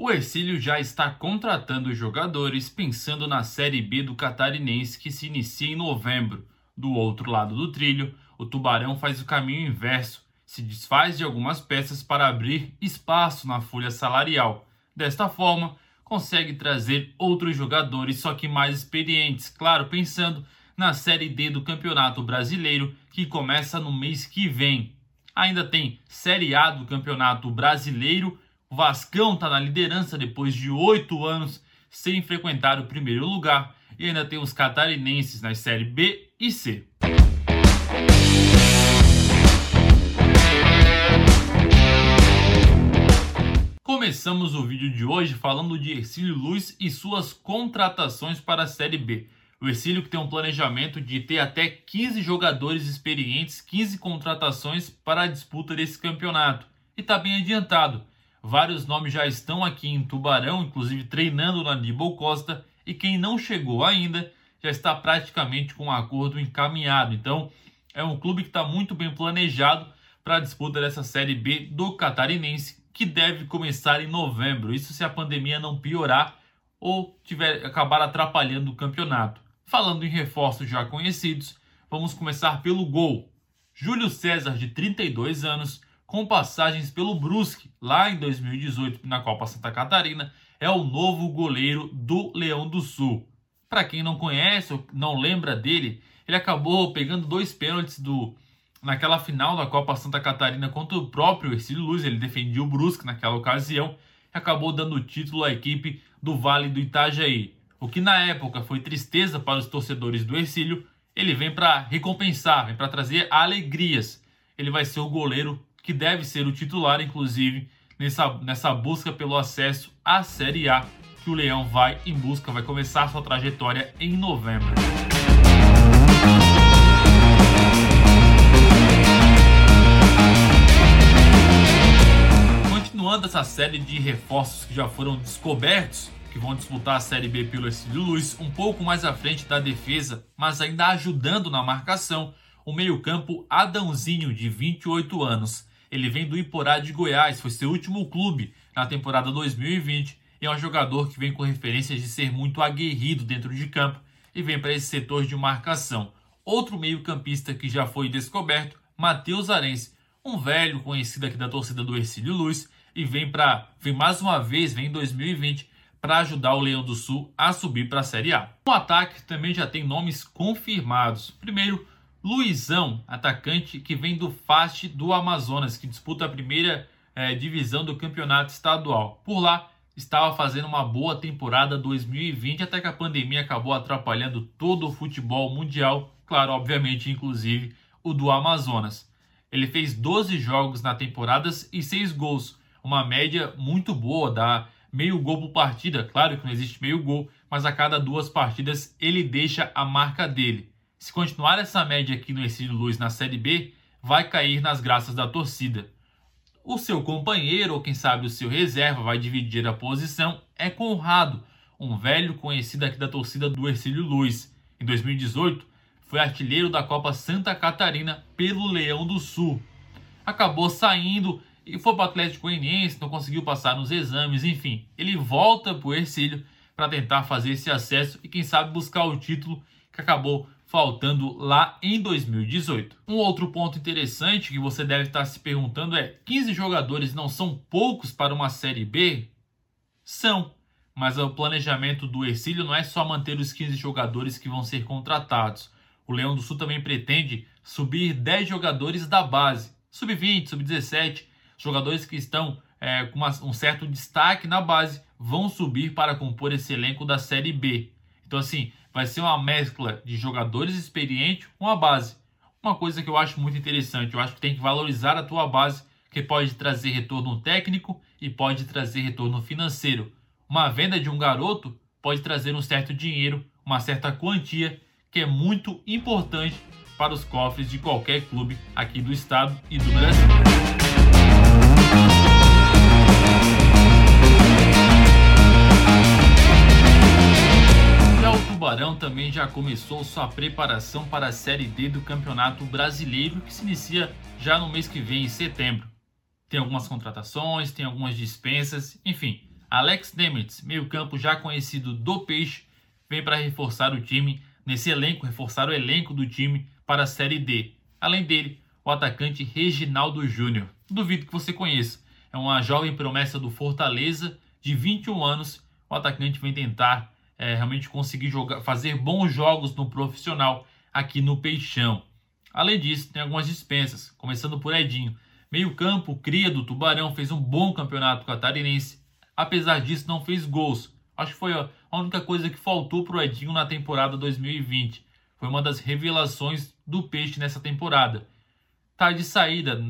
O Ercílio já está contratando jogadores pensando na Série B do Catarinense que se inicia em novembro. Do outro lado do trilho, o Tubarão faz o caminho inverso, se desfaz de algumas peças para abrir espaço na folha salarial. Desta forma, consegue trazer outros jogadores, só que mais experientes, claro, pensando na Série D do Campeonato Brasileiro, que começa no mês que vem. Ainda tem Série A do Campeonato Brasileiro o Vascão está na liderança depois de oito anos sem frequentar o primeiro lugar e ainda tem os catarinenses nas séries B e C. Começamos o vídeo de hoje falando de Ercílio Luz e suas contratações para a Série B. O Ercílio que tem um planejamento de ter até 15 jogadores experientes, 15 contratações para a disputa desse campeonato. E está bem adiantado. Vários nomes já estão aqui em Tubarão, inclusive treinando na Aníbal Costa, e quem não chegou ainda já está praticamente com um acordo encaminhado. Então, é um clube que está muito bem planejado para a disputa dessa Série B do Catarinense, que deve começar em novembro. Isso se a pandemia não piorar ou tiver acabar atrapalhando o campeonato. Falando em reforços já conhecidos, vamos começar pelo gol. Júlio César, de 32 anos, com passagens pelo Brusque lá em 2018 na Copa Santa Catarina, é o novo goleiro do Leão do Sul. Para quem não conhece ou não lembra dele, ele acabou pegando dois pênaltis do naquela final da Copa Santa Catarina contra o próprio Ercílio Luz, ele defendia o Brusque naquela ocasião e acabou dando o título à equipe do Vale do Itajaí. O que na época foi tristeza para os torcedores do Ercílio, ele vem para recompensar, vem para trazer alegrias. Ele vai ser o goleiro que deve ser o titular, inclusive, nessa, nessa busca pelo acesso à Série A, que o Leão vai em busca, vai começar sua trajetória em novembro. Continuando essa série de reforços que já foram descobertos, que vão disputar a Série B pelo Estilo Luz, um pouco mais à frente da defesa, mas ainda ajudando na marcação, o meio-campo Adãozinho, de 28 anos. Ele vem do Iporá de Goiás, foi seu último clube na temporada 2020 e é um jogador que vem com referências de ser muito aguerrido dentro de campo e vem para esse setor de marcação. Outro meio-campista que já foi descoberto, Matheus Arense, um velho conhecido aqui da torcida do Ercílio Luz e vem para vem mais uma vez, vem em 2020 para ajudar o Leão do Sul a subir para a Série A. No ataque também já tem nomes confirmados. Primeiro, Luizão, atacante que vem do Fast do Amazonas, que disputa a primeira é, divisão do campeonato estadual. Por lá, estava fazendo uma boa temporada 2020, até que a pandemia acabou atrapalhando todo o futebol mundial, claro, obviamente, inclusive o do Amazonas. Ele fez 12 jogos na temporada e 6 gols, uma média muito boa, dá meio gol por partida. Claro que não existe meio gol, mas a cada duas partidas ele deixa a marca dele. Se continuar essa média aqui no Ercílio Luz na Série B, vai cair nas graças da torcida. O seu companheiro, ou quem sabe o seu reserva, vai dividir a posição, é Conrado, um velho conhecido aqui da torcida do Ercílio Luz. Em 2018, foi artilheiro da Copa Santa Catarina pelo Leão do Sul. Acabou saindo e foi para o Atlético Goianiense, não conseguiu passar nos exames, enfim. Ele volta para o Ercílio para tentar fazer esse acesso e quem sabe buscar o título que acabou faltando lá em 2018. Um outro ponto interessante que você deve estar se perguntando é: 15 jogadores não são poucos para uma Série B? São, mas o planejamento do Ercílio não é só manter os 15 jogadores que vão ser contratados. O Leão do Sul também pretende subir 10 jogadores da base, sub-20, sub-17, jogadores que estão é, com uma, um certo destaque na base vão subir para compor esse elenco da Série B. Então, assim, vai ser uma mescla de jogadores experientes com a base. Uma coisa que eu acho muito interessante, eu acho que tem que valorizar a tua base, que pode trazer retorno técnico e pode trazer retorno financeiro. Uma venda de um garoto pode trazer um certo dinheiro, uma certa quantia, que é muito importante para os cofres de qualquer clube aqui do estado e do Brasil. Tubarão também já começou sua preparação para a Série D do Campeonato Brasileiro, que se inicia já no mês que vem, em setembro. Tem algumas contratações, tem algumas dispensas, enfim, Alex Nemitz, meio-campo já conhecido do Peixe, vem para reforçar o time nesse elenco, reforçar o elenco do time para a Série D. Além dele, o atacante Reginaldo Júnior. Duvido que você conheça. É uma jovem promessa do Fortaleza, de 21 anos. O atacante vem tentar é, realmente conseguir jogar, fazer bons jogos no profissional aqui no Peixão. Além disso, tem algumas dispensas, começando por Edinho. Meio campo, cria do Tubarão, fez um bom campeonato catarinense. Apesar disso, não fez gols. Acho que foi a única coisa que faltou para o Edinho na temporada 2020. Foi uma das revelações do Peixe nessa temporada. Tá de saída,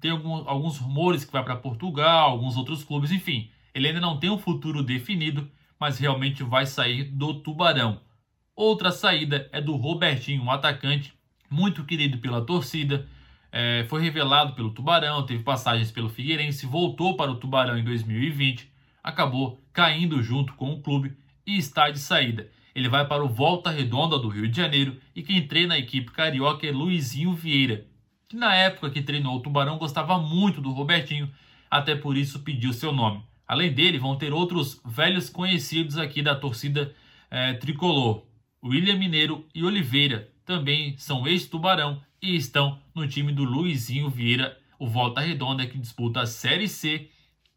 tem alguns rumores que vai para Portugal, alguns outros clubes, enfim. Ele ainda não tem um futuro definido, mas realmente vai sair do Tubarão. Outra saída é do Robertinho, um atacante muito querido pela torcida. É, foi revelado pelo Tubarão, teve passagens pelo Figueirense, voltou para o Tubarão em 2020, acabou caindo junto com o clube e está de saída. Ele vai para o Volta Redonda do Rio de Janeiro e quem treina a equipe carioca é Luizinho Vieira, que na época que treinou o Tubarão gostava muito do Robertinho, até por isso pediu seu nome. Além dele, vão ter outros velhos conhecidos aqui da torcida é, tricolor. William Mineiro e Oliveira também são ex-tubarão e estão no time do Luizinho Vieira, o Volta Redonda, que disputa a Série C.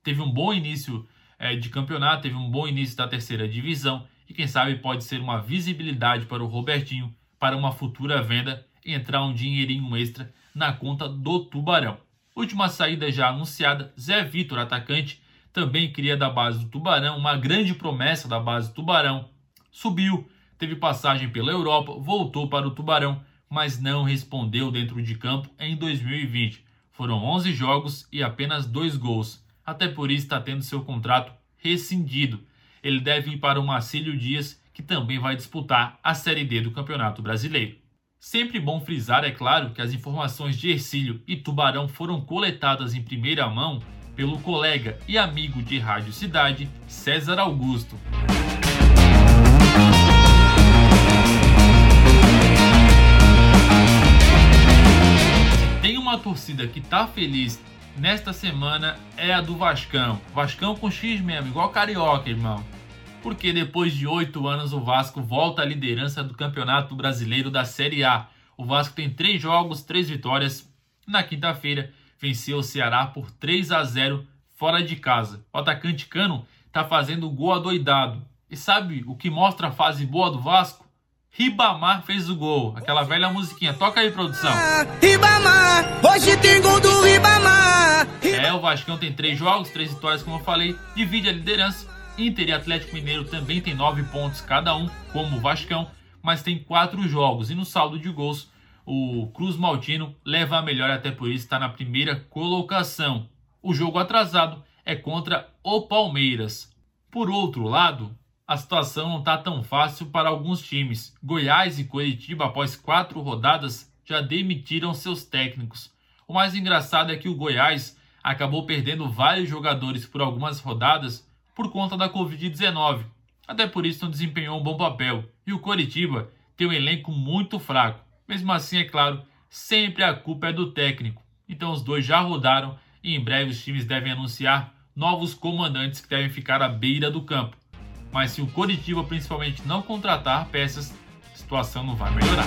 Teve um bom início é, de campeonato, teve um bom início da terceira divisão e quem sabe pode ser uma visibilidade para o Robertinho para uma futura venda e entrar um dinheirinho extra na conta do Tubarão. Última saída já anunciada, Zé Vitor, atacante, também cria da base do Tubarão, uma grande promessa da base do Tubarão. Subiu, teve passagem pela Europa, voltou para o Tubarão, mas não respondeu dentro de campo em 2020. Foram 11 jogos e apenas 2 gols. Até por isso está tendo seu contrato rescindido. Ele deve ir para o Marcílio Dias, que também vai disputar a Série D do Campeonato Brasileiro. Sempre bom frisar, é claro, que as informações de Ercílio e Tubarão foram coletadas em primeira mão pelo colega e amigo de Rádio Cidade, César Augusto. Tem uma torcida que tá feliz nesta semana é a do Vascão. Vascão com X mesmo, igual carioca, irmão porque depois de oito anos o Vasco volta à liderança do Campeonato Brasileiro da Série A. O Vasco tem três jogos, três vitórias. Na quinta-feira, venceu o Ceará por 3 a 0 fora de casa. O atacante Cano está fazendo o gol adoidado. E sabe o que mostra a fase boa do Vasco? Ribamar fez o gol. Aquela velha musiquinha. Toca aí, produção. Ribamar, hoje tem gol do Ribamar. É, o Vascão tem três jogos, três vitórias, como eu falei. Divide a liderança Inter e Atlético Mineiro também tem 9 pontos cada um, como o Vascão, mas tem 4 jogos. E no saldo de gols, o Cruz Maltino leva a melhor, até por isso está na primeira colocação. O jogo atrasado é contra o Palmeiras. Por outro lado, a situação não está tão fácil para alguns times. Goiás e Curitiba, após quatro rodadas, já demitiram seus técnicos. O mais engraçado é que o Goiás acabou perdendo vários jogadores por algumas rodadas por conta da Covid-19. Até por isso não desempenhou um bom papel. E o Coritiba tem um elenco muito fraco. Mesmo assim, é claro, sempre a culpa é do técnico. Então os dois já rodaram e em breve os times devem anunciar novos comandantes que devem ficar à beira do campo. Mas se o Coritiba principalmente não contratar peças, a situação não vai melhorar.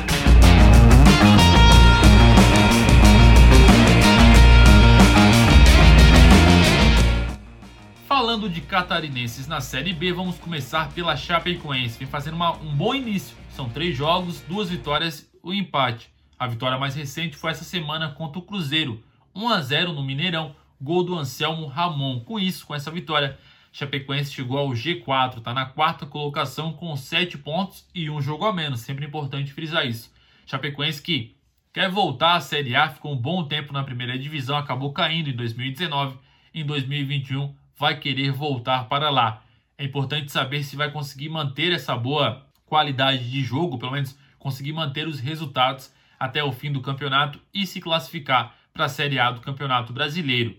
Falando de catarinenses na Série B, vamos começar pela Chapecoense, vem fazendo uma, um bom início. São três jogos, duas vitórias um empate. A vitória mais recente foi essa semana contra o Cruzeiro, 1 a 0 no Mineirão, gol do Anselmo Ramon. Com isso, com essa vitória, Chapecoense chegou ao G4, está na quarta colocação com sete pontos e um jogo a menos. Sempre importante frisar isso. Chapecoense que quer voltar à Série A, ficou um bom tempo na primeira divisão, acabou caindo em 2019. Em 2021 vai querer voltar para lá. É importante saber se vai conseguir manter essa boa qualidade de jogo, pelo menos conseguir manter os resultados até o fim do campeonato e se classificar para a Série A do Campeonato Brasileiro.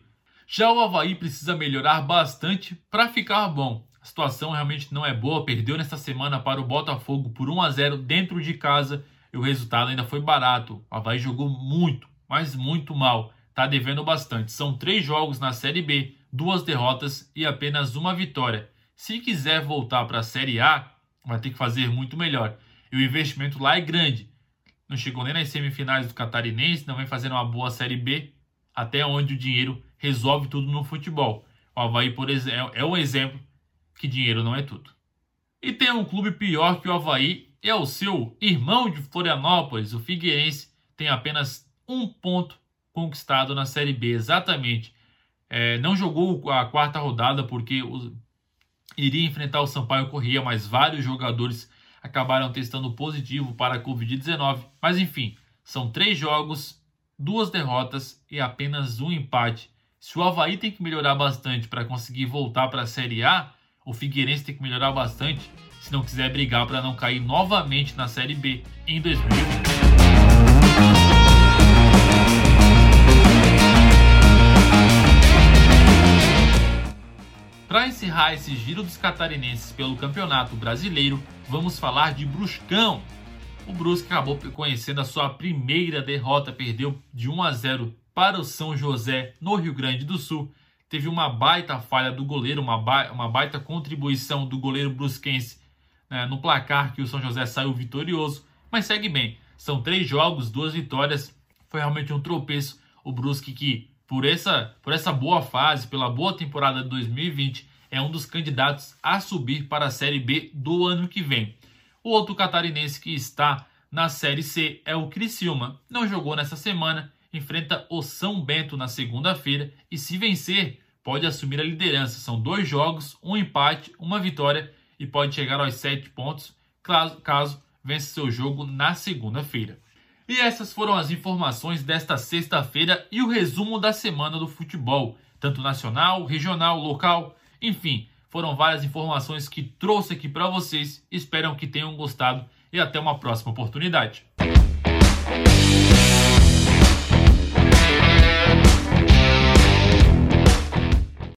Já o Havaí precisa melhorar bastante para ficar bom. A situação realmente não é boa, perdeu nesta semana para o Botafogo por 1 a 0 dentro de casa e o resultado ainda foi barato. O Havaí jogou muito, mas muito mal. Está devendo bastante. São três jogos na Série B, duas derrotas e apenas uma vitória. Se quiser voltar para a Série A, vai ter que fazer muito melhor. E o investimento lá é grande. Não chegou nem nas semifinais do Catarinense, não vem fazendo uma boa Série B, até onde o dinheiro resolve tudo no futebol. O Havaí, por exemplo, é um exemplo que dinheiro não é tudo. E tem um clube pior que o Havaí, é o seu irmão de Florianópolis, o Figueirense, tem apenas um ponto conquistado na Série B, exatamente. É, não jogou a quarta rodada porque o, iria enfrentar o Sampaio Corrêa, mas vários jogadores acabaram testando positivo para a Covid-19. Mas enfim, são três jogos, duas derrotas e apenas um empate. Se o Havaí tem que melhorar bastante para conseguir voltar para a Série A, o Figueirense tem que melhorar bastante se não quiser brigar para não cair novamente na Série B em 2020. Para encerrar esse giro dos catarinenses pelo Campeonato Brasileiro, vamos falar de Bruscão. O Brusque acabou conhecendo a sua primeira derrota, perdeu de 1 a 0 para o São José no Rio Grande do Sul. Teve uma baita falha do goleiro, uma, ba uma baita contribuição do goleiro brusquense né, no placar que o São José saiu vitorioso, mas segue bem. São três jogos, duas vitórias. Foi realmente um tropeço. O Brusque que por essa, por essa boa fase, pela boa temporada de 2020, é um dos candidatos a subir para a Série B do ano que vem. O outro catarinense que está na Série C é o Criciúma. Não jogou nessa semana, enfrenta o São Bento na segunda-feira e se vencer, pode assumir a liderança. São dois jogos, um empate, uma vitória e pode chegar aos sete pontos caso, caso vença seu jogo na segunda-feira. E essas foram as informações desta sexta-feira e o resumo da semana do futebol, tanto nacional, regional, local, enfim, foram várias informações que trouxe aqui para vocês. Espero que tenham gostado e até uma próxima oportunidade.